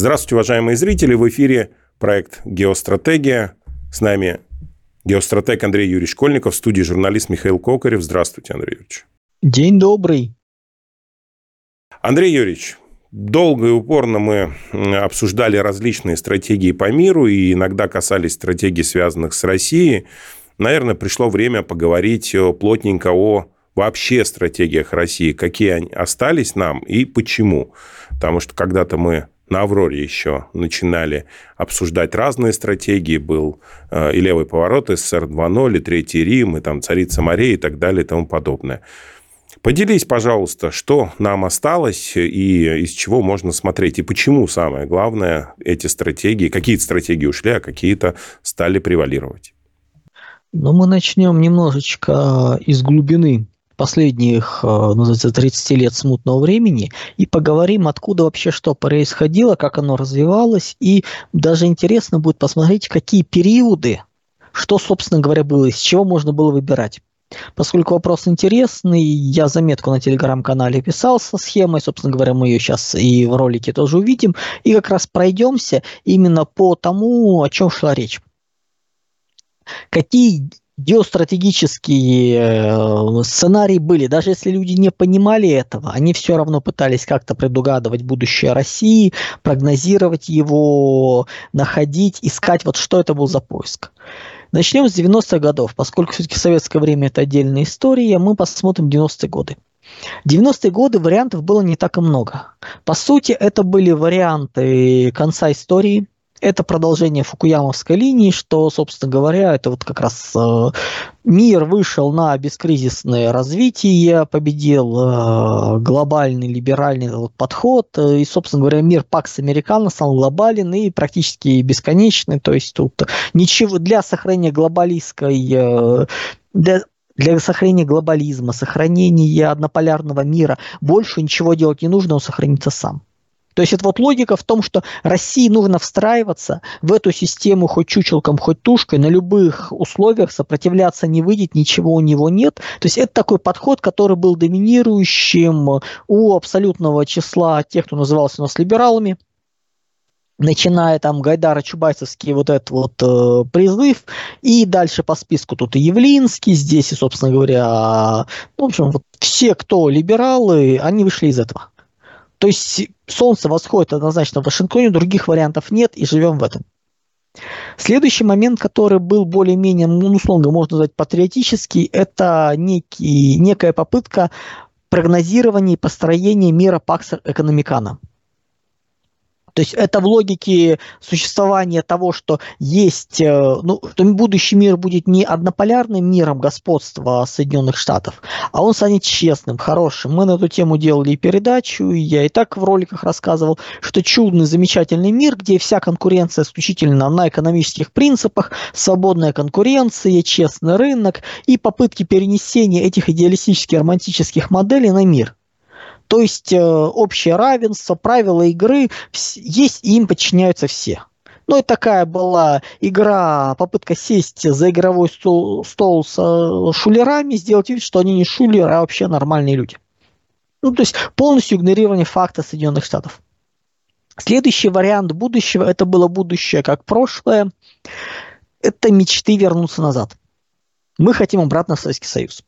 Здравствуйте, уважаемые зрители. В эфире проект «Геостратегия». С нами геостратег Андрей Юрьевич Школьников, в студии журналист Михаил Кокарев. Здравствуйте, Андрей Юрьевич. День добрый. Андрей Юрьевич, долго и упорно мы обсуждали различные стратегии по миру и иногда касались стратегий, связанных с Россией. Наверное, пришло время поговорить плотненько о вообще стратегиях России, какие они остались нам и почему. Потому что когда-то мы на «Авроре» еще начинали обсуждать разные стратегии. Был э, и левый поворот СССР 2.0, и Третий Рим, и там Царица морей и так далее и тому подобное. Поделись, пожалуйста, что нам осталось и из чего можно смотреть, и почему, самое главное, эти стратегии, какие-то стратегии ушли, а какие-то стали превалировать. Ну, мы начнем немножечко из глубины последних, э, называется, 30 лет смутного времени и поговорим, откуда вообще что происходило, как оно развивалось. И даже интересно будет посмотреть, какие периоды, что, собственно говоря, было, из чего можно было выбирать. Поскольку вопрос интересный, я заметку на телеграм-канале писал со схемой, собственно говоря, мы ее сейчас и в ролике тоже увидим, и как раз пройдемся именно по тому, о чем шла речь. Какие геостратегические э, сценарии были. Даже если люди не понимали этого, они все равно пытались как-то предугадывать будущее России, прогнозировать его, находить, искать, вот что это был за поиск. Начнем с 90-х годов, поскольку все-таки советское время это отдельная история, мы посмотрим 90-е годы. 90-е годы вариантов было не так и много. По сути, это были варианты конца истории – это продолжение фукуямовской линии, что, собственно говоря, это вот как раз э, мир вышел на бескризисное развитие, победил э, глобальный либеральный подход, э, и, собственно говоря, мир Пакс Американо стал глобален и практически бесконечный, то есть тут ничего для сохранения глобалистской для для сохранения глобализма, сохранения однополярного мира больше ничего делать не нужно, он сохранится сам. То есть это вот логика в том, что России нужно встраиваться в эту систему хоть чучелком, хоть тушкой, на любых условиях сопротивляться не выйдет, ничего у него нет. То есть это такой подход, который был доминирующим у абсолютного числа тех, кто назывался у нас либералами, начиная там Гайдара Чубайсовский вот этот вот э, призыв, и дальше по списку тут и Явлинский, здесь и, собственно говоря, ну, в общем, вот все, кто либералы, они вышли из этого. То есть солнце восходит однозначно в Вашингтоне, других вариантов нет, и живем в этом. Следующий момент, который был более-менее, ну, условно можно назвать патриотический, это некий, некая попытка прогнозирования и построения мира Пакса Экономикана. То есть это в логике существования того, что есть, э, ну, что будущий мир будет не однополярным миром господства Соединенных Штатов, а он станет честным, хорошим. Мы на эту тему делали передачу, и я и так в роликах рассказывал, что чудный, замечательный мир, где вся конкуренция исключительно на экономических принципах, свободная конкуренция, честный рынок и попытки перенесения этих идеалистических романтических моделей на мир – то есть э, общее равенство, правила игры есть, и им подчиняются все. Ну, и такая была игра, попытка сесть за игровой стол, стол с э, шулерами, сделать вид, что они не шулеры, а вообще нормальные люди. Ну, то есть полностью игнорирование факта Соединенных Штатов. Следующий вариант будущего, это было будущее как прошлое, это мечты вернуться назад. Мы хотим обратно в Советский Союз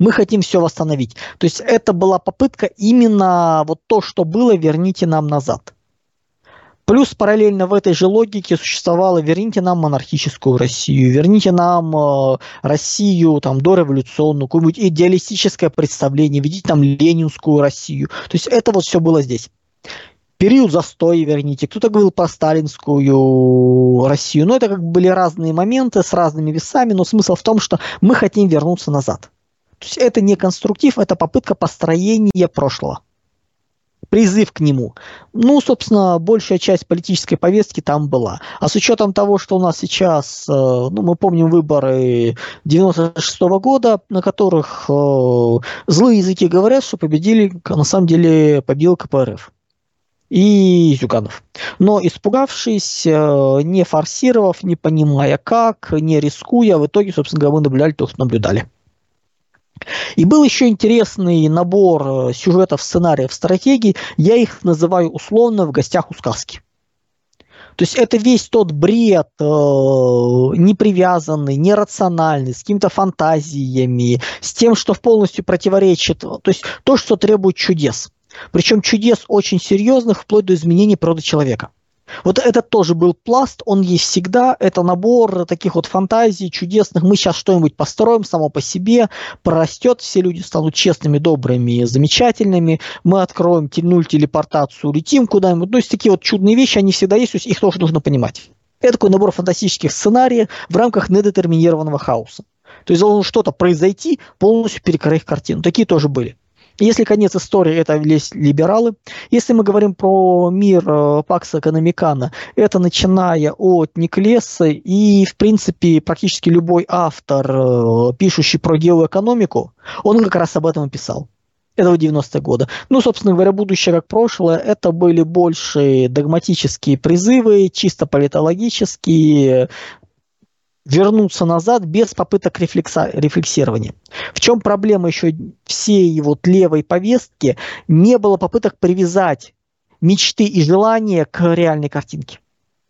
мы хотим все восстановить. То есть это была попытка именно вот то, что было, верните нам назад. Плюс параллельно в этой же логике существовало верните нам монархическую Россию, верните нам э, Россию там дореволюционную, какое-нибудь идеалистическое представление, введите нам ленинскую Россию. То есть это вот все было здесь. Период застоя верните, кто-то говорил про сталинскую Россию. Но это как бы были разные моменты с разными весами, но смысл в том, что мы хотим вернуться назад. Это не конструктив, это попытка построения прошлого. Призыв к нему. Ну, собственно, большая часть политической повестки там была. А с учетом того, что у нас сейчас, э, ну, мы помним выборы 96 -го года, на которых э, злые языки говорят, что победили, на самом деле, победил КПРФ и Зюганов. Но испугавшись, э, не форсировав, не понимая как, не рискуя, в итоге, собственно говоря, мы наблюдали то, что наблюдали. И был еще интересный набор сюжетов, сценариев, стратегий. Я их называю условно в гостях у сказки. То есть это весь тот бред, э, непривязанный, нерациональный, с какими-то фантазиями, с тем, что полностью противоречит, то есть то, что требует чудес. Причем чудес очень серьезных, вплоть до изменений природы человека. Вот это тоже был пласт, он есть всегда, это набор таких вот фантазий чудесных, мы сейчас что-нибудь построим само по себе, прорастет, все люди станут честными, добрыми, замечательными, мы откроем нуль телепортацию, улетим куда-нибудь, ну, есть такие вот чудные вещи, они всегда есть, то есть их тоже нужно понимать. Это такой набор фантастических сценариев в рамках недетерминированного хаоса. То есть должно что-то произойти, полностью перекрыть картину. Такие тоже были. Если конец истории, это либералы. Если мы говорим про мир э, Пакса Экономикана, это начиная от Никлеса и, в принципе, практически любой автор, э, пишущий про геоэкономику, он как раз об этом и писал. Это в 90-е годы. Ну, собственно говоря, будущее как прошлое, это были больше догматические призывы, чисто политологические, вернуться назад без попыток рефлекса, рефлексирования. В чем проблема еще всей вот левой повестки? Не было попыток привязать мечты и желания к реальной картинке,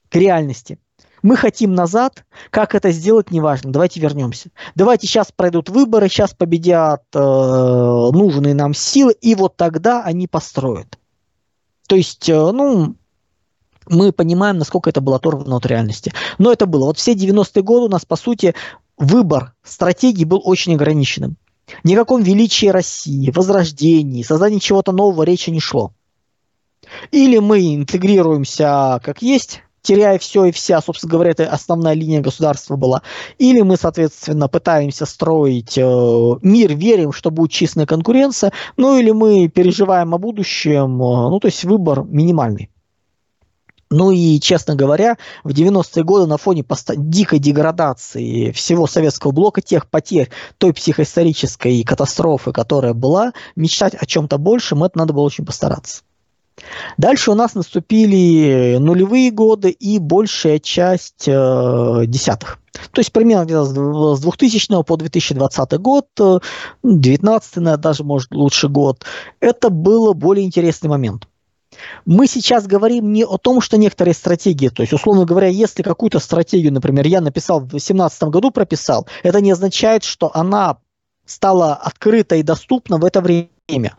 к реальности. Мы хотим назад, как это сделать, неважно. Давайте вернемся. Давайте сейчас пройдут выборы, сейчас победят э, нужные нам силы, и вот тогда они построят. То есть, э, ну, мы понимаем, насколько это было оторвано от реальности. Но это было. Вот все 90-е годы у нас, по сути, выбор стратегии был очень ограниченным. Ни о каком величии России, возрождении, создании чего-то нового речи не шло. Или мы интегрируемся как есть, теряя все и вся, собственно говоря, это основная линия государства была. Или мы, соответственно, пытаемся строить э, мир, верим, что будет честная конкуренция, ну или мы переживаем о будущем, э, ну то есть выбор минимальный. Ну и, честно говоря, в 90-е годы на фоне поста- дикой деградации всего советского блока, тех потерь, той психоисторической катастрофы, которая была, мечтать о чем-то большем, это надо было очень постараться. Дальше у нас наступили нулевые годы и большая часть э, десятых. То есть примерно где-то с 2000 по 2020 год, 19 э, даже, может, лучше год, это был более интересный момент. Мы сейчас говорим не о том, что некоторые стратегии, то есть, условно говоря, если какую-то стратегию, например, я написал в 2018 году, прописал, это не означает, что она стала открыта и доступна в это время.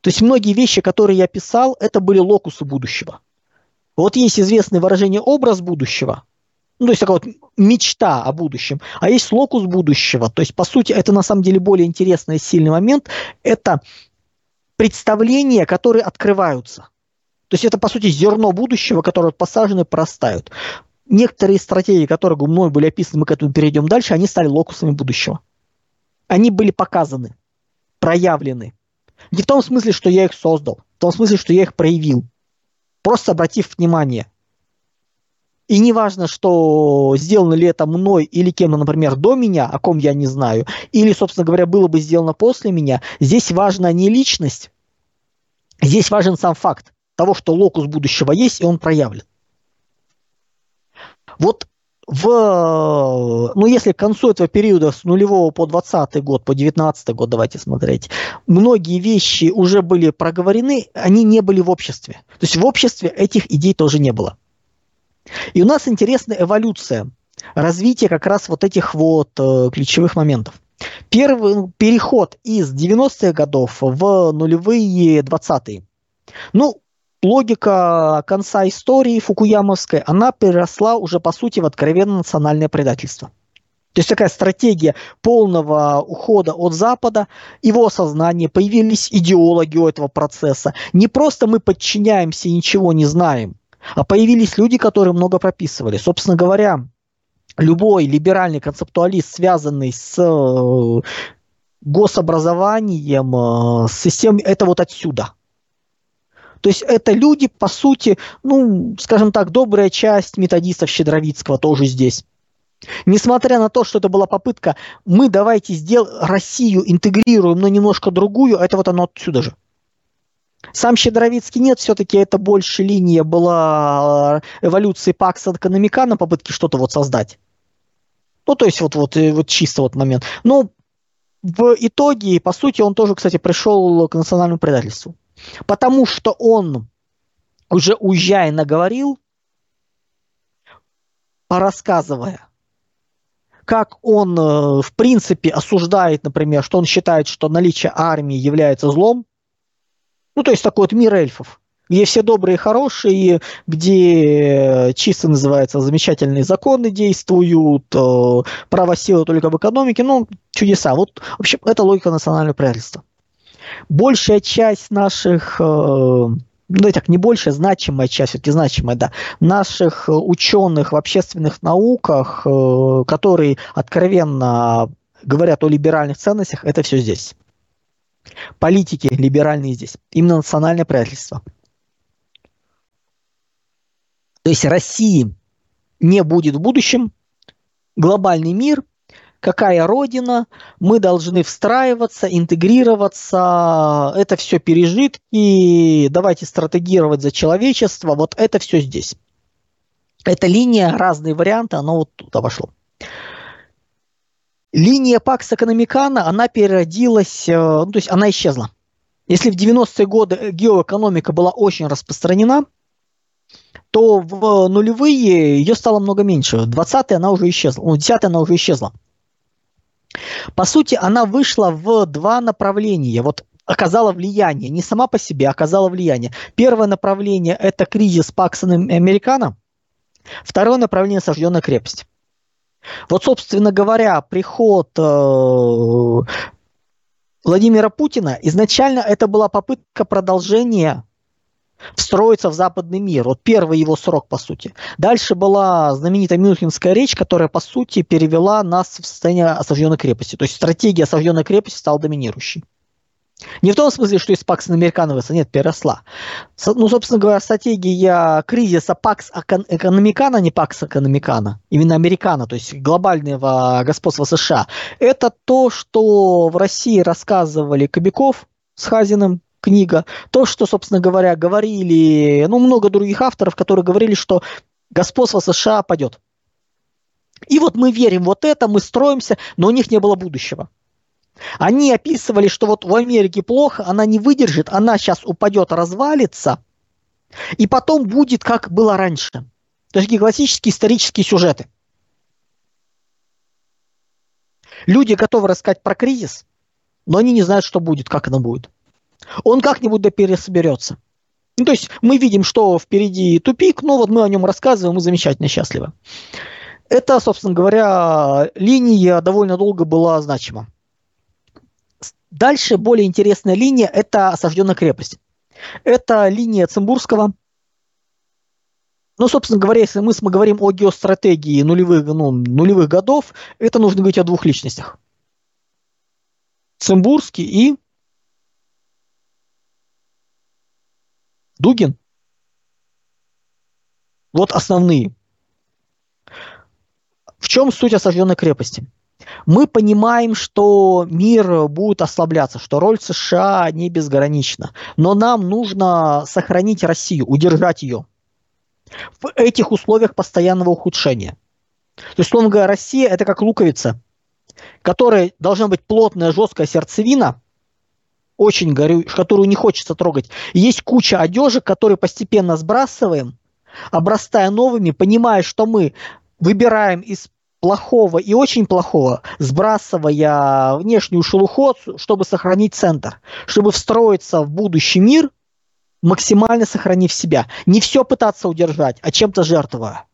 То есть многие вещи, которые я писал, это были локусы будущего. Вот есть известное выражение «образ будущего», ну, то есть такая вот мечта о будущем, а есть локус будущего. То есть, по сути, это на самом деле более интересный и сильный момент. Это представления, которые открываются. То есть это, по сути, зерно будущего, которое посажены и простают. Некоторые стратегии, которые мной были описаны, мы к этому перейдем дальше, они стали локусами будущего. Они были показаны, проявлены. Не в том смысле, что я их создал, в том смысле, что я их проявил. Просто обратив внимание. И не важно, что сделано ли это мной или кем-то, например, до меня, о ком я не знаю, или, собственно говоря, было бы сделано после меня, здесь важна не личность, здесь важен сам факт того, что локус будущего есть, и он проявлен. Вот в, ну, если к концу этого периода с нулевого по 20 год, по 19 год, давайте смотреть, многие вещи уже были проговорены, они не были в обществе. То есть в обществе этих идей тоже не было. И у нас интересная эволюция, развитие как раз вот этих вот э, ключевых моментов. Первый переход из 90-х годов в нулевые 20-е. Ну, логика конца истории фукуямовской, она переросла уже по сути в откровенно национальное предательство. То есть такая стратегия полного ухода от Запада, его осознание, появились идеологи у этого процесса. Не просто мы подчиняемся и ничего не знаем, а появились люди, которые много прописывали. Собственно говоря, любой либеральный концептуалист, связанный с э, гособразованием, э, с системой, это вот отсюда. То есть это люди, по сути, ну, скажем так, добрая часть методистов Щедровицкого тоже здесь. Несмотря на то, что это была попытка, мы давайте сделаем Россию интегрируем, но немножко другую, это вот оно отсюда же. Сам Щедровицкий нет, все-таки это больше линия была э, эволюции Пакса Экономика на попытке что-то вот создать. Ну, то есть вот, вот, э, вот чисто вот момент. Но в итоге, по сути, он тоже, кстати, пришел к национальному предательству. Потому что он, уже уезжая, наговорил, порассказывая, как он, э, в принципе, осуждает, например, что он считает, что наличие армии является злом. Ну, то есть такой вот мир эльфов где все добрые и хорошие, где чисто называется замечательные законы действуют, э, право силы только в экономике, ну, чудеса. Вот, в общем, это логика национального правительства. Большая часть наших э, ну, так, не большая, значимая часть, все-таки значимая, да, наших ученых в общественных науках, э, которые откровенно говорят о либеральных ценностях, это все здесь. Политики либеральные здесь. Именно национальное правительство. То есть России не будет в будущем, глобальный мир, какая родина, мы должны встраиваться, интегрироваться, это все пережитки, давайте стратегировать за человечество, вот это все здесь. Эта линия, разные варианты, оно вот туда вошло. Линия Пакс Экономикана, она переродилась, э, ну, то есть она исчезла. Если в 90-е годы геоэкономика была очень распространена, то в нулевые ее стало много меньше. В 20-е она уже исчезла, ну, 10 она уже исчезла. По сути, она вышла в два направления. Вот оказала влияние, не сама по себе, а оказала влияние. Первое направление – это кризис Пакс Американо. Второе направление – сожженная крепость. Вот, собственно говоря, приход э, Владимира Путина изначально это была попытка продолжения встроиться в западный мир. Вот первый его срок, по сути. Дальше была знаменитая Мюнхенская речь, которая, по сути, перевела нас в состояние осажденной крепости. То есть стратегия осажденной крепости стала доминирующей. Не в том смысле, что из Пакс Американовица, нет, переросла. Ну, собственно говоря, стратегия кризиса Пакс Экономикана, не Пакс Экономикана, именно Американа, то есть глобального господства США, это то, что в России рассказывали Кобяков с Хазиным, книга. То, что, собственно говоря, говорили, ну, много других авторов, которые говорили, что господство США падет. И вот мы верим вот это, мы строимся, но у них не было будущего. Они описывали, что вот в Америке плохо, она не выдержит, она сейчас упадет, развалится, и потом будет, как было раньше. То есть такие классические исторические сюжеты. Люди готовы рассказать про кризис, но они не знают, что будет, как оно будет он как-нибудь да пересоберется. Ну, то есть мы видим, что впереди тупик, но вот мы о нем рассказываем, мы замечательно счастливы. Это, собственно говоря, линия довольно долго была значима. Дальше более интересная линия – это осажденная крепость. Это линия Цимбурского. Ну, собственно говоря, если мы говорим о геостратегии нулевых, ну, нулевых годов, это нужно говорить о двух личностях. Цимбурский и Дугин. Вот основные. В чем суть осажденной крепости? Мы понимаем, что мир будет ослабляться, что роль США не безгранична. Но нам нужно сохранить Россию, удержать ее в этих условиях постоянного ухудшения. То есть, словно говоря, Россия – это как луковица, которая должна быть плотная, жесткая сердцевина, очень горю, которую не хочется трогать. есть куча одежи, которые постепенно сбрасываем, обрастая новыми, понимая, что мы выбираем из плохого и очень плохого, сбрасывая внешнюю шелуху, чтобы сохранить центр, чтобы встроиться в будущий мир, максимально сохранив себя. Не все пытаться удержать, а чем-то жертвуя.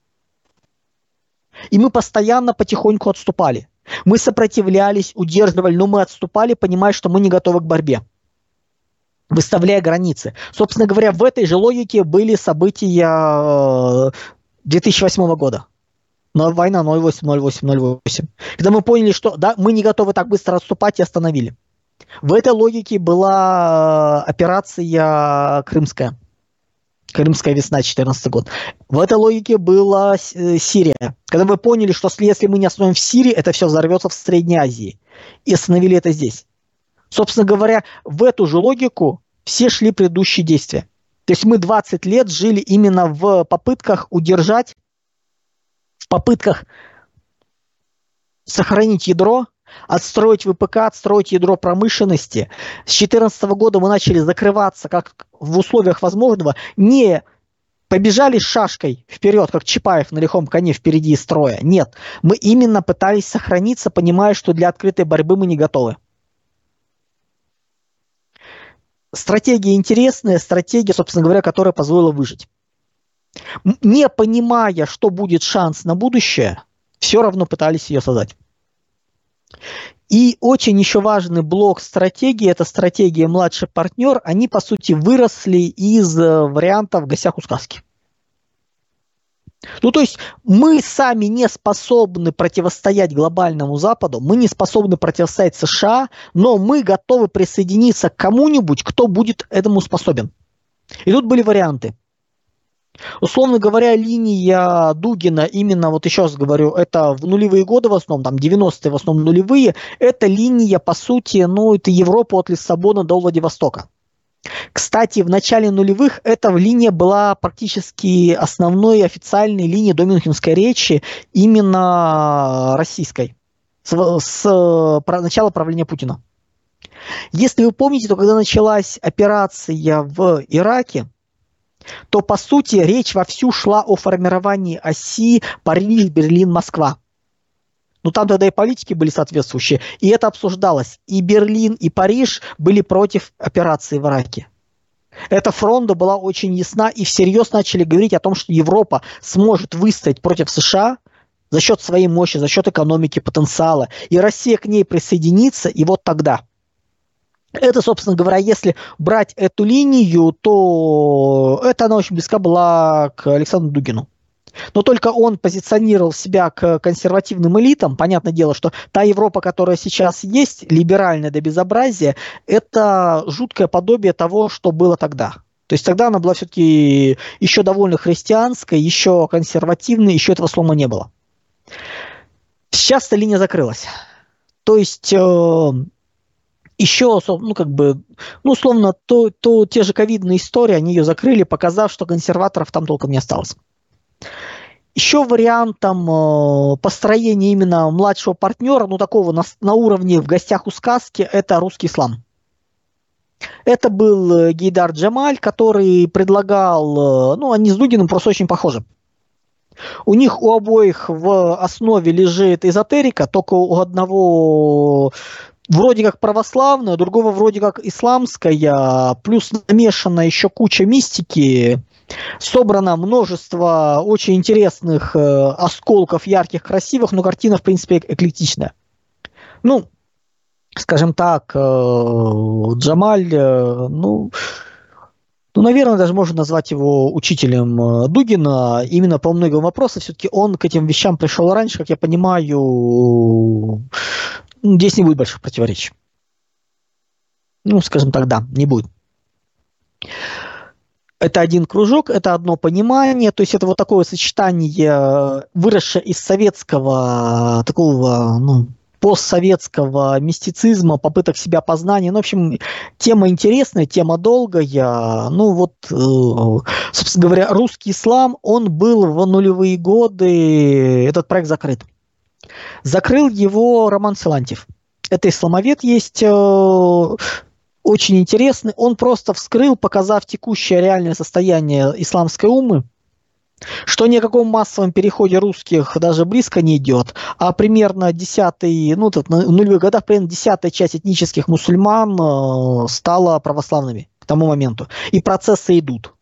И мы постоянно потихоньку отступали. Мы сопротивлялись, удерживали, но мы отступали, понимая, что мы не готовы к борьбе выставляя границы. Собственно говоря, в этой же логике были события 2008 э, года. Но война 08, 08, 08. Когда мы поняли, что да, мы не готовы так быстро отступать и остановили. В этой логике была э, операция Крымская. Крымская весна, 2014 год. В этой логике была э, Сирия. Когда мы поняли, что если мы не остановим в Сирии, это все взорвется в Средней Азии. И остановили это здесь. Собственно говоря, в эту же логику все шли предыдущие действия. То есть мы 20 лет жили именно в попытках удержать, попытках сохранить ядро, отстроить ВПК, отстроить ядро промышленности. С 2014 года мы начали закрываться как в условиях возможного, не побежали с шашкой вперед, как Чапаев на лихом коне впереди строя. Нет, мы именно пытались сохраниться, понимая, что для открытой борьбы мы не готовы. Стратегия интересная, стратегия, собственно говоря, которая позволила выжить. Не понимая, что будет шанс на будущее, все равно пытались ее создать. И очень еще важный блок стратегии, это стратегия младший партнер, они по сути выросли из э, вариантов гостях у сказки. Ну, то есть мы сами не способны противостоять глобальному Западу, мы не способны противостоять США, но мы готовы присоединиться к кому-нибудь, кто будет этому способен. И тут были варианты. Условно говоря, линия Дугина, именно, вот еще раз говорю, это в нулевые годы в основном, там 90-е в основном нулевые, это линия, по сути, ну, это Европа от Лиссабона до Владивостока. Кстати, в начале нулевых эта линия была практически основной официальной линией до Мюнхенской речи, именно российской, с, с про, начала правления Путина. Если вы помните, то когда началась операция в Ираке, то, по сути, речь вовсю шла о формировании оси Париж, Берлин, Москва. Ну, там тогда и политики были соответствующие, и это обсуждалось. И Берлин, и Париж были против операции в Ираке. Эта фронта была очень ясна, и всерьез начали говорить о том, что Европа сможет выстоять против США за счет своей мощи, за счет экономики, потенциала, и Россия к ней присоединится, и вот тогда – это, собственно говоря, если брать эту линию, то это она очень близка была к Александру Дугину. Но только он позиционировал себя к консервативным элитам. Понятное дело, что та Европа, которая сейчас есть, либеральная до безобразия, это жуткое подобие того, что было тогда. То есть тогда она была все-таки еще довольно христианской, еще консервативной, еще этого слома не было. Сейчас эта линия закрылась. То есть э, еще, ну, как бы, ну, условно, то, то те же ковидные истории, они ее закрыли, показав, что консерваторов там толком не осталось. Еще вариантом э, построения именно младшего партнера, ну, такого на, на уровне в гостях у сказки, это русский ислам. Это был э, Гейдар Джамаль, который предлагал, э, ну, они с Дугиным просто очень похожи. У них у обоих в основе лежит эзотерика, только у одного вроде как православная, другого вроде как исламская, плюс намешана еще куча мистики, собрано множество очень интересных э, осколков, ярких, красивых, но картина, в принципе, эклектичная. Ну, скажем так, э, Джамаль, э, ну, ну, наверное, даже можно назвать его учителем э, Дугина именно по многим вопросам. Все-таки он к этим вещам пришел раньше, как я понимаю, здесь не будет больших противоречий. Ну, скажем так, да, не будет. Это один кружок, это одно понимание, то есть это вот такое сочетание, выросшее из советского такого, ну, постсоветского мистицизма, попыток себя познания. Ну, в общем, тема интересная, тема долгая. Ну, вот, э, собственно говоря, русский ислам, он был в нулевые годы, этот проект закрыт. Закрыл его Роман Силантьев. Это исламовед есть, э, очень интересный. Он просто вскрыл, показав текущее реальное состояние исламской умы, что ни о каком массовом переходе русских даже близко не идет, а примерно десятый, ну, тут, в нулевых годах примерно десятая часть этнических мусульман э, стала православными к тому моменту. И процессы идут.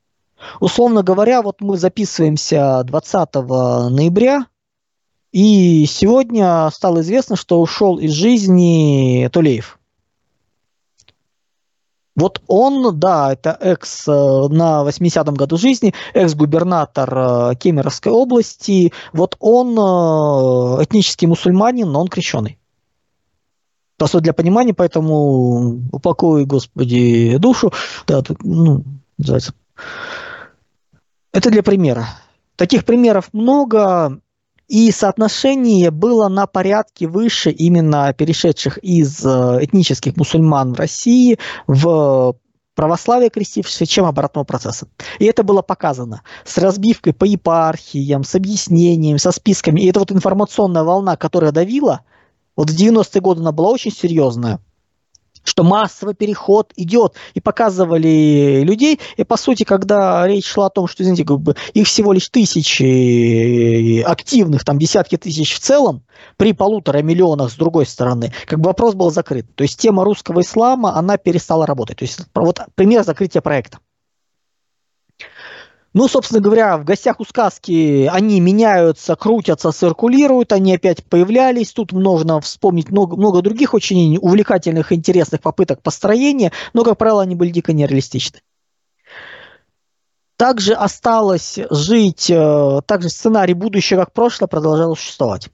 Условно говоря, вот мы записываемся 20 ноября, и сегодня стало известно, что ушел из жизни Тулеев. Вот он, да, это экс э, на 80-м году жизни, экс-губернатор э, Кемеровской области. Вот он э, этнический мусульманин, но он крещеный. Просто для понимания, поэтому упокой, Господи, душу. Да, ну, называется. Это для примера. Таких примеров много. И соотношение было на порядке выше именно перешедших из э, этнических мусульман в России в православие крестившихся, чем обратного процесса. И это было показано с разбивкой по епархиям, с объяснением, со списками. И эта вот информационная волна, которая давила, Вот в 90-е годы она была очень серьезная что массовый переход идет, и показывали людей, и по сути, когда речь шла о том, что, извините, как бы их всего лишь тысячи активных, там десятки тысяч в целом, при полутора миллионах с другой стороны, как бы вопрос был закрыт. То есть тема русского ислама, она перестала работать. То есть вот пример закрытия проекта. Ну, собственно говоря, в гостях у сказки они меняются, крутятся, циркулируют, они опять появлялись. Тут можно вспомнить много, много других очень увлекательных, интересных попыток построения, но, как правило, они были дико нереалистичны. Также осталось жить, э, также сценарий «Будущее как прошлое» продолжал существовать.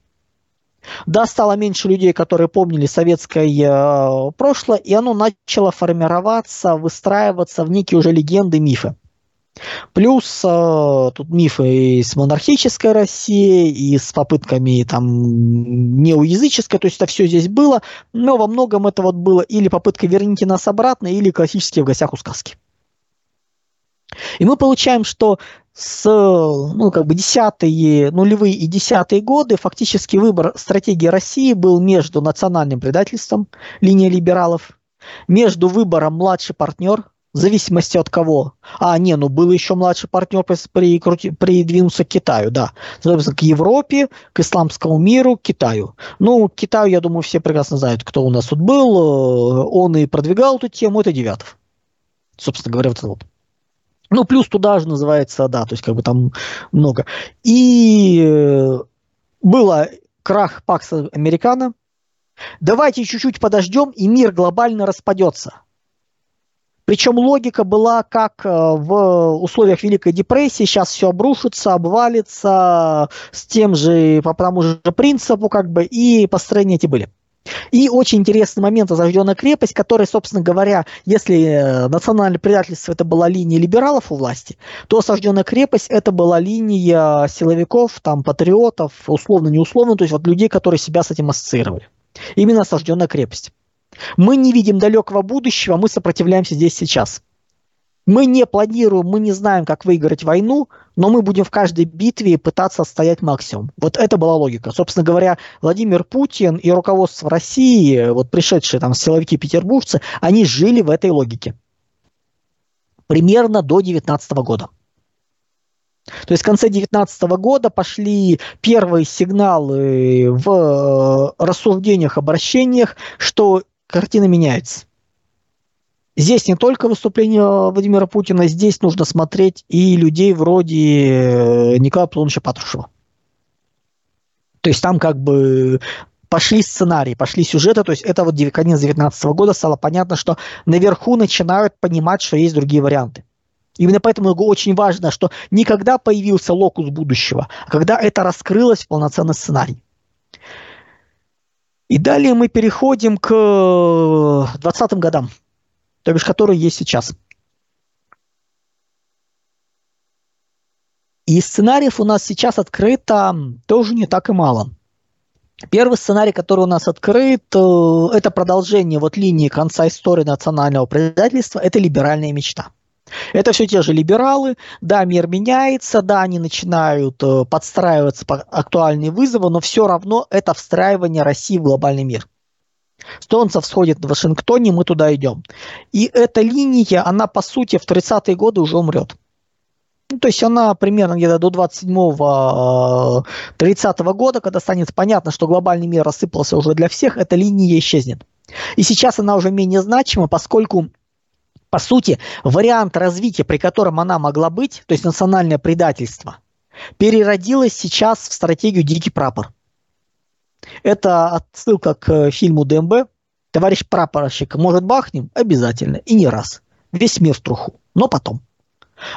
Да, стало меньше людей, которые помнили советское э, прошлое, и оно начало формироваться, выстраиваться в некие уже легенды, мифы. Плюс э, тут мифы и с монархической Россией, и с попытками там неоязыческой, то есть это все здесь было, но во многом это вот было или попытка «верните нас обратно», или классические в гостях у сказки. И мы получаем, что с ну, как бы десятые, нулевые и десятые годы фактически выбор стратегии России был между национальным предательством, линия либералов, между выбором младший партнер, в зависимости от кого. А, не, ну был еще младший партнер, при, при, к Китаю, да. Собственно, к Европе, к исламскому миру, к Китаю. Ну, к Китаю, я думаю, все прекрасно знают, кто у нас тут был. Э, он и продвигал эту тему, это Девятов. Собственно говоря, вот это вот. Ну, плюс туда же называется, да, то есть как бы там много. И э, было крах Пакса Американо. Давайте чуть-чуть подождем, и мир глобально распадется. Причем логика была как э, в условиях Великой депрессии, сейчас все обрушится, обвалится с тем же, по тому же принципу, как бы, и построения эти были. И очень интересный момент «Осажденная крепость», который, собственно говоря, если э, национальное предательство это была линия либералов у власти, то «Осажденная крепость» это была линия силовиков, там, патриотов, условно-неусловно, то есть вот людей, которые себя с этим ассоциировали. Именно «Осажденная крепость». Мы не видим далекого будущего, мы сопротивляемся здесь сейчас. Мы не планируем, мы не знаем, как выиграть войну, но мы будем в каждой битве пытаться отстоять максимум. Вот это была логика. Собственно говоря, Владимир Путин и руководство России, вот пришедшие там силовики-петербуржцы, они жили в этой логике. Примерно до 19 года. То есть в конце 2019 года пошли первые сигналы в э, рассуждениях, обращениях, что картина меняется. Здесь не только выступление Владимира Путина, здесь нужно смотреть и людей вроде э, Николая Платоновича Патрушева. То есть там как бы пошли сценарии, пошли сюжеты, то есть это вот конец 2019 года стало понятно, что наверху начинают понимать, что есть другие варианты. Именно поэтому очень важно, что не когда появился локус будущего, а когда это раскрылось в полноценный сценарий. И далее мы переходим к 20-м годам, то бишь которые есть сейчас. И сценариев у нас сейчас открыто тоже не так и мало. Первый сценарий, который у нас открыт, э, это продолжение вот линии конца истории национального предательства, это либеральная мечта. Это все те же либералы, да, мир меняется, да, они начинают э, подстраиваться под актуальные вызовы, но все равно это встраивание России в глобальный мир. Солнце всходит в Вашингтоне, мы туда идем. И эта линия, она по сути в 30-е годы уже умрет. Ну, то есть она примерно где-то до 27-30 э, года, когда станет понятно, что глобальный мир рассыпался уже для всех, эта линия исчезнет. И сейчас она уже менее значима, поскольку по сути, вариант развития, при котором она могла быть, то есть национальное предательство, переродилось сейчас в стратегию «Дикий прапор». Это отсылка к фильму ДМБ. Товарищ прапорщик, может бахнем? Обязательно. И не раз. Весь мир в труху. Но потом.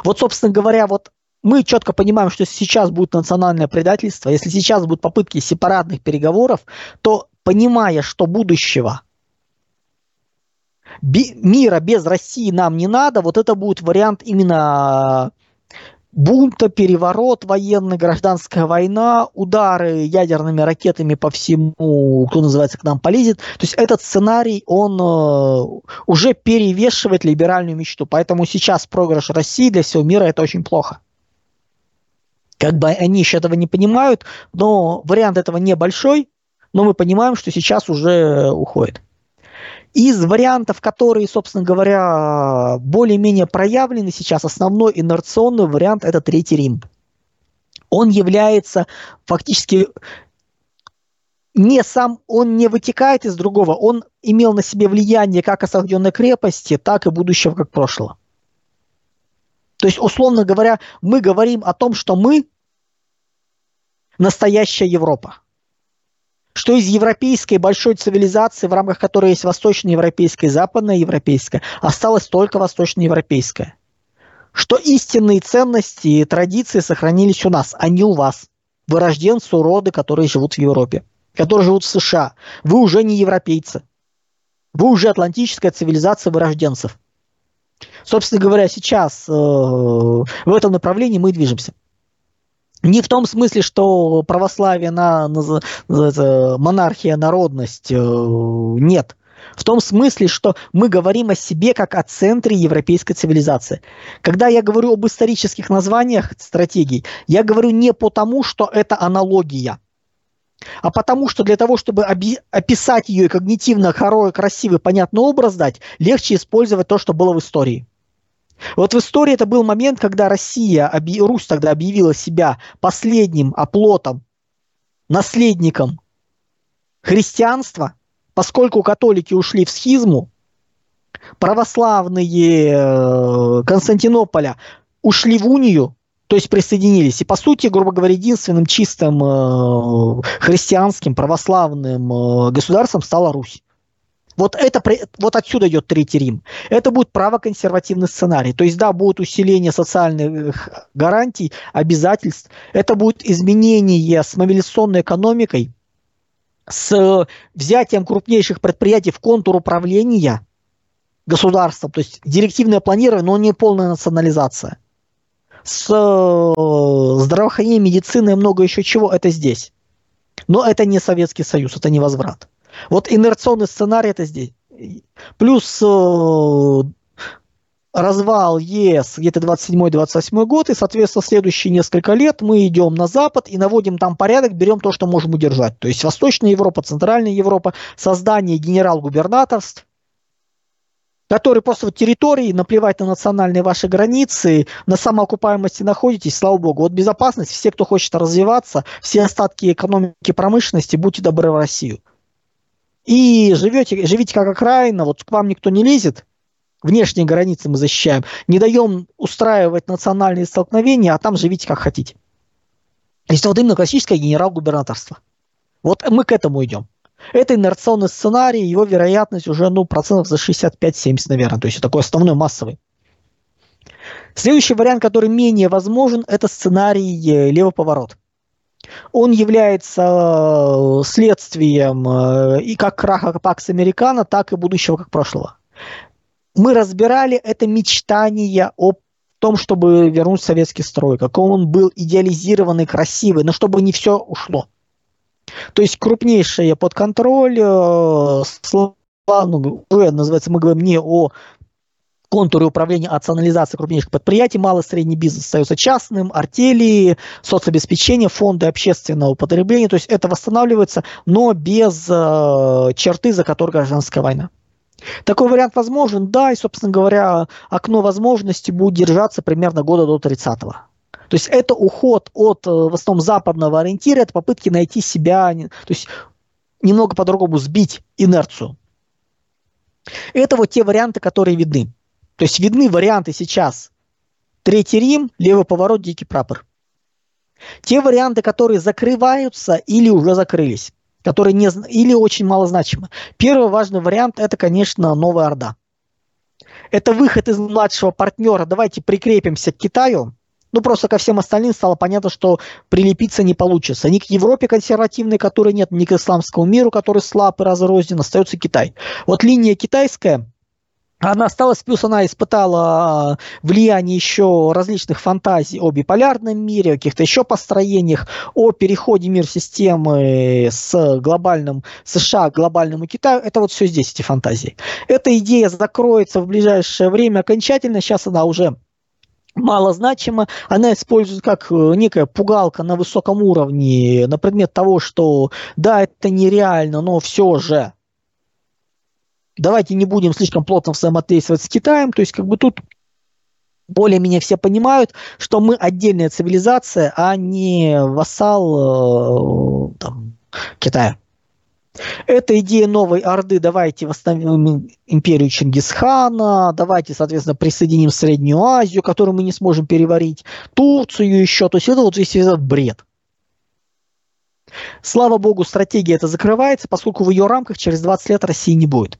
Вот, собственно говоря, вот мы четко понимаем, что сейчас будет национальное предательство, если сейчас будут попытки сепаратных переговоров, то, понимая, что будущего мира без России нам не надо, вот это будет вариант именно бунта, переворот военный, гражданская война, удары ядерными ракетами по всему, кто называется, к нам полезет. То есть этот сценарий, он э, уже перевешивает либеральную мечту. Поэтому сейчас проигрыш России для всего мира это очень плохо. Как бы они еще этого не понимают, но вариант этого небольшой, но мы понимаем, что сейчас уже уходит. Из вариантов, которые, собственно говоря, более-менее проявлены сейчас, основной инерционный вариант – это Третий Рим. Он является фактически не сам, он не вытекает из другого, он имел на себе влияние как осажденной крепости, так и будущего, как прошлого. То есть, условно говоря, мы говорим о том, что мы настоящая Европа. Что из европейской большой цивилизации, в рамках которой есть восточноевропейская и западноевропейская, осталось только восточноевропейская. Что истинные ценности и традиции сохранились у нас, а не у вас. Вы рожденцы, уроды, которые живут в Европе, которые живут в США. Вы уже не европейцы. Вы уже атлантическая цивилизация вырожденцев. Собственно говоря, сейчас э, в этом направлении мы движемся. Не в том смысле, что православие на, на, на монархия, народность. Э, нет. В том смысле, что мы говорим о себе как о центре европейской цивилизации. Когда я говорю об исторических названиях стратегий, я говорю не потому, что это аналогия, а потому что для того, чтобы описать ее и когнитивно хоро, красивый, понятный образ дать, легче использовать то, что было в истории. Вот в истории это был момент, когда Россия, Русь тогда объявила себя последним оплотом, наследником христианства, поскольку католики ушли в схизму, православные э, Константинополя ушли в унию, то есть присоединились. И по сути, грубо говоря, единственным чистым э, христианским православным э, государством стала Русь. Вот, это, вот отсюда идет Третий Рим. Это будет правоконсервативный сценарий. То есть, да, будет усиление социальных гарантий, обязательств. Это будет изменение с мобилизационной экономикой, с взятием крупнейших предприятий в контур управления государством. То есть, директивное планирование, но не полная национализация. С э, здравоохранением, медициной и много еще чего, это здесь. Но это не Советский Союз, это не возврат. Вот инерционный сценарий это здесь. Плюс э, развал ЕС где-то 27-28 год, и, соответственно, следующие несколько лет мы идем на Запад и наводим там порядок, берем то, что можем удержать. То есть Восточная Европа, Центральная Европа, создание генерал-губернаторств, которые просто в территории, наплевать на национальные ваши границы, на самоокупаемости находитесь, слава богу. Вот безопасность, все, кто хочет развиваться, все остатки экономики промышленности, будьте добры в Россию и живете, живите как окраина, вот к вам никто не лезет, внешние границы мы защищаем, не даем устраивать национальные столкновения, а там живите как хотите. То есть вот именно классическое генерал-губернаторство. Вот мы к этому идем. Это инерционный сценарий, его вероятность уже ну, процентов за 65-70, наверное. То есть такой основной массовый. Следующий вариант, который менее возможен, это сценарий э, левый поворот он является э, следствием э, и как краха Пакс Американо, так и будущего как прошлого. Мы разбирали это мечтание о том, чтобы вернуть советский строй, какой он был идеализированный, красивый, но чтобы не все ушло. То есть крупнейшие под контроль, э, слова, ну, называется, мы говорим не о контуры управления национализации крупнейших предприятий, малый и средний бизнес остается частным, артели, соцобеспечение, фонды общественного потребления. То есть это восстанавливается, но без э, черты, за которой гражданская война. Такой вариант возможен, да, и, собственно говоря, окно возможностей будет держаться примерно года до 30-го. То есть это уход от, э, в основном, западного ориентира, это попытки найти себя, то есть немного по-другому сбить инерцию. Это вот те варианты, которые видны. То есть видны варианты сейчас. Третий Рим, левый поворот, дикий прапор. Те варианты, которые закрываются или уже закрылись, которые не, или очень малозначимы. Первый важный вариант – это, конечно, Новая Орда. Это выход из младшего партнера. Давайте прикрепимся к Китаю. Ну, просто ко всем остальным стало понятно, что прилепиться не получится. Ни к Европе консервативной, которой нет, ни к исламскому миру, который слаб и разрознен, остается Китай. Вот линия китайская – она осталась, плюс она испытала а, влияние еще различных фантазий о биполярном мире, о каких-то еще построениях, о переходе мир системы с глобальным США к глобальному Китаю. Это вот все здесь, эти фантазии. Эта идея закроется в ближайшее время окончательно. Сейчас она уже малозначима, она используется как э, некая пугалка на высоком уровне на предмет того, что да, это нереально, но все же давайте не будем слишком плотно взаимодействовать с Китаем, то есть как бы тут более-менее все понимают, что мы отдельная цивилизация, а не вассал э, там, Китая. Это идея новой Орды, давайте восстановим империю Чингисхана, давайте, соответственно, присоединим Среднюю Азию, которую мы не сможем переварить, Турцию еще, то есть это вот весь этот бред. Слава богу, стратегия это закрывается, поскольку в ее рамках через 20 лет России не будет.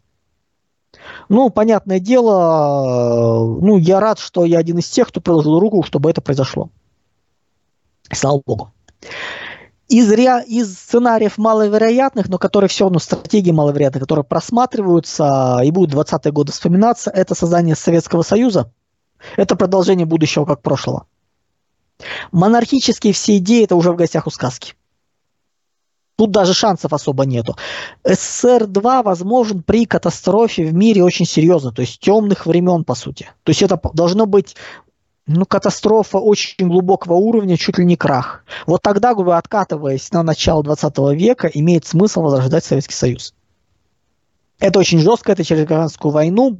Ну, понятное дело, ну, я рад, что я один из тех, кто приложил руку, чтобы это произошло. Слава богу из, ре... из сценариев маловероятных, но которые все равно стратегии маловероятные, которые просматриваются и будут 20-е годы вспоминаться, это создание Советского Союза. Это продолжение будущего как прошлого. Монархические все идеи это уже в гостях у сказки. Тут даже шансов особо нету. СССР-2 возможен при катастрофе в мире очень серьезно, то есть темных времен, по сути. То есть это должно быть ну, катастрофа очень глубокого уровня, чуть ли не крах. Вот тогда, грубо откатываясь на начало 20 века, имеет смысл возрождать Советский Союз. Это очень жестко, это через гражданскую войну.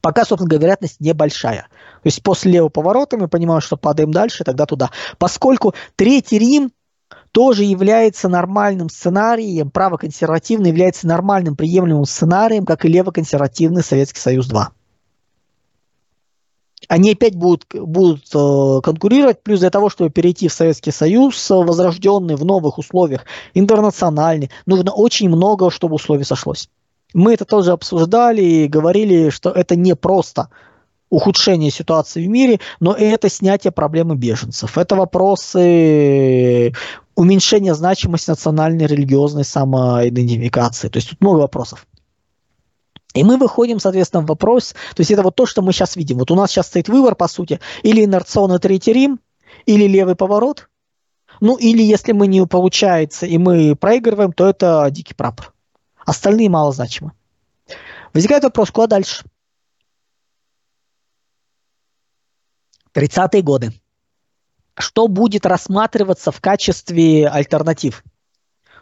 Пока, собственно говоря, вероятность небольшая. То есть после левого поворота мы понимаем, что падаем дальше, тогда туда. Поскольку Третий Рим тоже является нормальным сценарием, правоконсервативный является нормальным приемлемым сценарием, как и левоконсервативный Советский Союз 2 они опять будут, будут э, конкурировать, плюс для того, чтобы перейти в Советский Союз, э, возрожденный в новых условиях, интернациональный, нужно очень много, чтобы условий сошлось. Мы это тоже обсуждали и говорили, что это не просто ухудшение ситуации в мире, но это снятие проблемы беженцев. Это вопросы уменьшения значимости национальной религиозной самоидентификации. То есть тут много вопросов. И мы выходим, соответственно, в вопрос, то есть это вот то, что мы сейчас видим. Вот у нас сейчас стоит выбор, по сути, или инерционный третий Рим, или левый поворот, ну или если мы не получается и мы проигрываем, то это дикий прапор. Остальные мало значимы. Возникает вопрос, куда дальше? 30-е годы. Что будет рассматриваться в качестве альтернатив?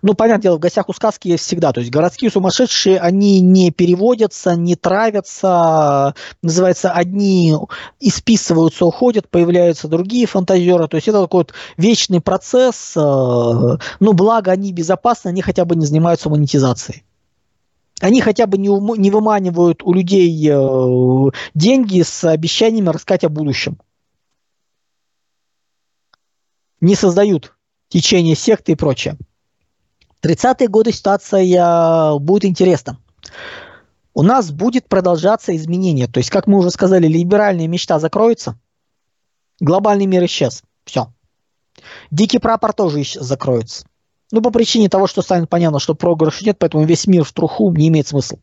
ну, понятное дело, в гостях у сказки есть всегда. То есть городские сумасшедшие, они не переводятся, не травятся. Называется, одни исписываются, уходят, появляются другие фантазеры. То есть это такой вот вечный процесс. Э, ну, благо они безопасны, они хотя бы не занимаются монетизацией. Они хотя бы не, не выманивают у людей э, деньги с обещаниями рассказать о будущем. Не создают течение секты и прочее. 30-е годы ситуация будет интересна. У нас будет продолжаться изменение. То есть, как мы уже сказали, либеральная мечта закроется, глобальный мир исчез. Все. Дикий прапор тоже закроется. Ну, по причине того, что станет понятно, что проигрыша нет, поэтому весь мир в труху не имеет смысла.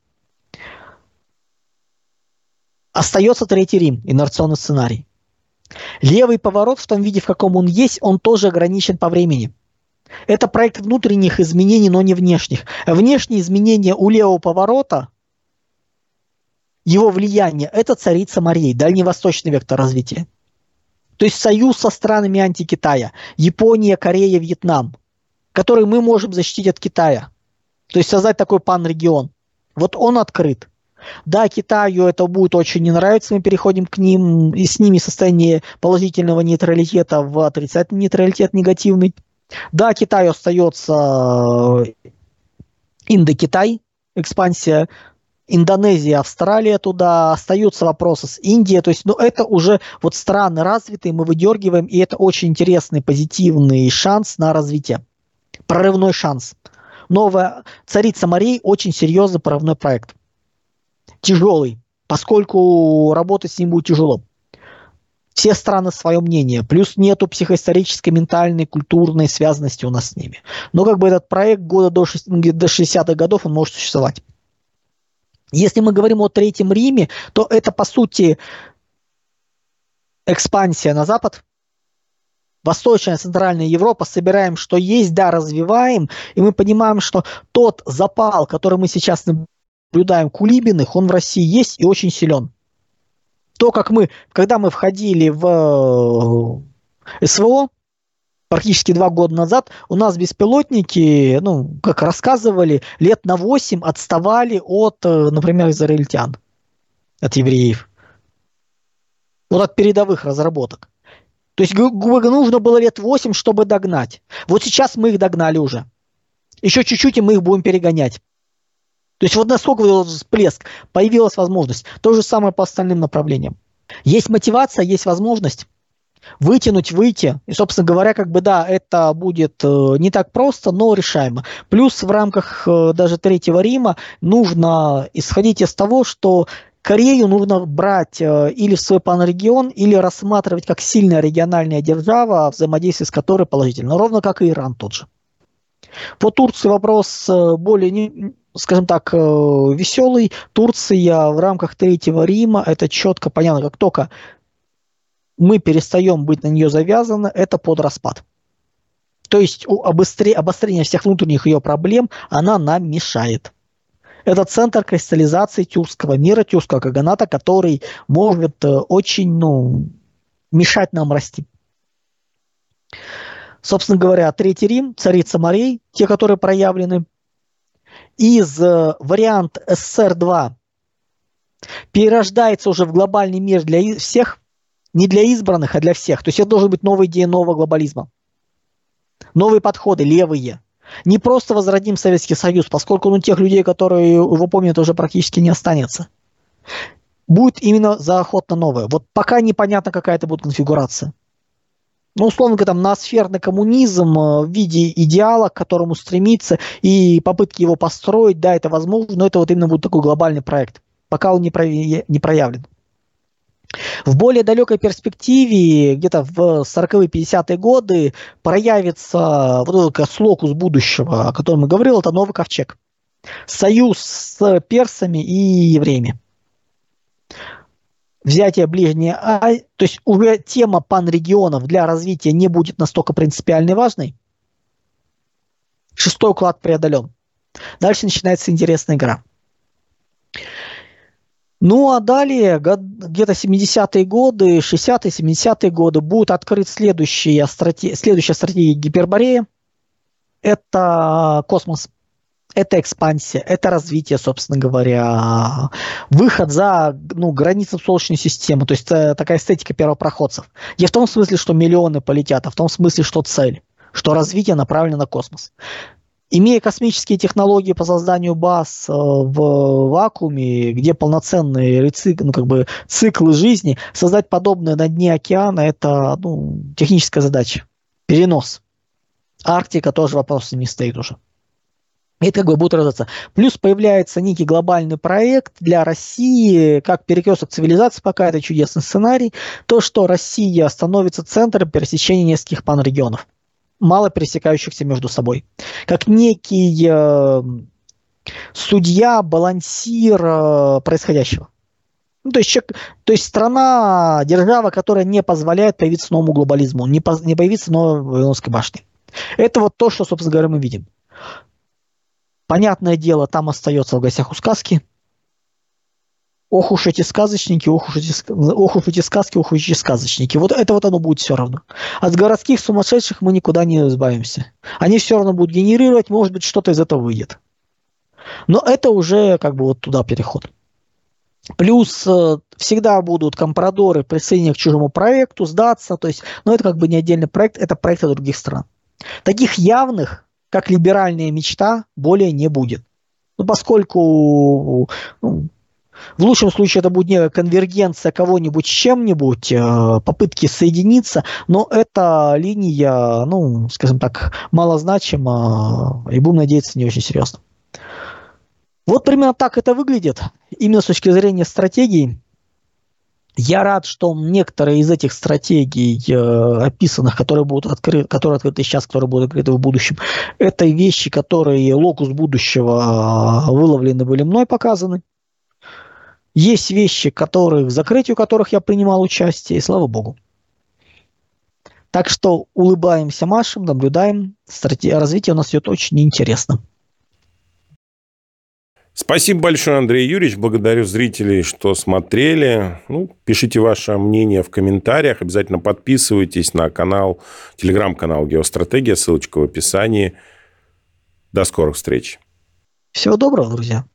Остается Третий Рим, инерционный сценарий. Левый поворот в том виде, в каком он есть, он тоже ограничен по времени – это проект внутренних изменений, но не внешних. Внешние изменения у левого поворота, его влияние – это царица Марии, дальневосточный вектор развития. То есть союз со странами антикитая, Япония, Корея, Вьетнам, который мы можем защитить от Китая. То есть создать такой пан-регион. Вот он открыт. Да, Китаю это будет очень не нравиться, мы переходим к ним, и с ними состояние положительного нейтралитета в отрицательный нейтралитет негативный. Да, Китай остается э, Индокитай, экспансия, Индонезия, Австралия туда, остаются вопросы с Индией, то есть, ну, это уже вот страны развитые, мы выдергиваем, и это очень интересный, позитивный шанс на развитие, прорывной шанс. Новая царица морей очень серьезный прорывной проект. Тяжелый, поскольку работать с ним будет тяжело. Все страны свое мнение, плюс нету психоисторической, ментальной, культурной связанности у нас с ними. Но как бы этот проект года до, 6, до 60-х годов, он может существовать. Если мы говорим о Третьем Риме, то это, по сути, экспансия на Запад, Восточная, Центральная Европа, собираем, что есть, да, развиваем, и мы понимаем, что тот запал, который мы сейчас наблюдаем Кулибиных, он в России есть и очень силен. То, как мы, когда мы входили в э, СВО, практически два года назад, у нас беспилотники, ну, как рассказывали, лет на 8 отставали от, э, например, израильтян, от евреев. Вот от передовых разработок. То есть нужно было лет 8, чтобы догнать. Вот сейчас мы их догнали уже. Еще чуть-чуть, и мы их будем перегонять. То есть вот насколько вот всплеск, появилась возможность. То же самое по остальным направлениям. Есть мотивация, есть возможность вытянуть, выйти. И, собственно говоря, как бы да, это будет э, не так просто, но решаемо. Плюс в рамках э, даже Третьего Рима нужно исходить из того, что Корею нужно брать э, или в свой панрегион, или рассматривать как сильная региональная держава, взаимодействие с которой положительно, ровно как и Иран тот же. По Турции вопрос более, скажем так, э, веселый. Турция в рамках Третьего Рима, это четко понятно, как только мы перестаем быть на нее завязаны, это под распад. То есть обострение, всех внутренних ее проблем, она нам мешает. Это центр кристаллизации тюркского мира, тюркского каганата, который может э, очень ну, мешать нам расти. Собственно говоря, Третий Рим, царица морей, те, которые проявлены, из э, вариант СССР-2 перерождается уже в глобальный мир для всех, не для избранных, а для всех. То есть это должен быть новая идея нового глобализма. Новые подходы, левые – не просто возродим Советский Союз, поскольку ну, тех людей, которые его помнят, уже практически не останется. Будет именно за охот на новое. Вот пока непонятно, какая это будет конфигурация. Ну, условно говоря, там, ноосферный коммунизм э, в виде идеала, к которому стремиться, и попытки его построить, да, это возможно, но это вот именно будет такой глобальный проект, пока он не, не проявлен. В более далекой перспективе, где-то в 40-е, 50-е годы, проявится вот этот слокус будущего, о котором я говорил, это новый ковчег. Союз с персами и евреями. Взятие ближней Азии, то есть уже тема панрегионов для развития не будет настолько принципиальной важной. Шестой уклад преодолен. Дальше начинается интересная игра. Ну а далее, где-то 70-е годы, 60-е, 70-е годы, будет открыт следующая, стратегия, следующая стратегия Гиперборея. Это космос, это экспансия, это развитие, собственно говоря, выход за ну, границы Солнечной системы, то есть э, такая эстетика первопроходцев. Не в том смысле, что миллионы полетят, а в том смысле, что цель, что развитие направлено на космос. Имея космические технологии по созданию баз э, в вакууме, где полноценные рецик, ну, как бы, циклы жизни, создать подобное на дне океана – это ну, техническая задача. Перенос. Арктика тоже вопрос не стоит уже. Это как бы будет развиваться. Плюс появляется некий глобальный проект для России, как перекресток цивилизации, пока это чудесный сценарий, то, что Россия становится центром пересечения нескольких панрегионов мало пересекающихся между собой. Как некий э, судья, балансир э, происходящего. Ну, то, есть, человек, то есть страна, держава, которая не позволяет появиться новому глобализму, не, по, не появиться новой Вавилонской башни. Это вот то, что, собственно говоря, мы видим. Понятное дело, там остается в гостях у сказки – ох уж эти сказочники, ох уж эти, ох уж эти сказки, ох уж эти сказочники. Вот это вот оно будет все равно. От городских сумасшедших мы никуда не избавимся. Они все равно будут генерировать, может быть, что-то из этого выйдет. Но это уже как бы вот туда переход. Плюс э, всегда будут компрадоры присоединения к чужому проекту, сдаться. То есть, но это как бы не отдельный проект, это проекты других стран. Таких явных, как либеральная мечта, более не будет. Ну, поскольку ну, в лучшем случае это будет некая конвергенция кого-нибудь с чем-нибудь, э, попытки соединиться, но эта линия, ну, скажем так, малозначима, и будем надеяться, не очень серьезно. Вот примерно так это выглядит, именно с точки зрения стратегии. Я рад, что некоторые из этих стратегий, э, описанных, которые будут открыты, которые открыты сейчас, которые будут открыты в будущем, это вещи, которые локус будущего э, выловлены были мной, показаны. Есть вещи, которые, в закрытию которых я принимал участие, и слава богу. Так что улыбаемся, машем, наблюдаем. Развитие у нас идет очень интересно. Спасибо большое, Андрей Юрьевич. Благодарю зрителей, что смотрели. Ну, пишите ваше мнение в комментариях. Обязательно подписывайтесь на канал, телеграм-канал «Геостратегия». Ссылочка в описании. До скорых встреч. Всего доброго, друзья.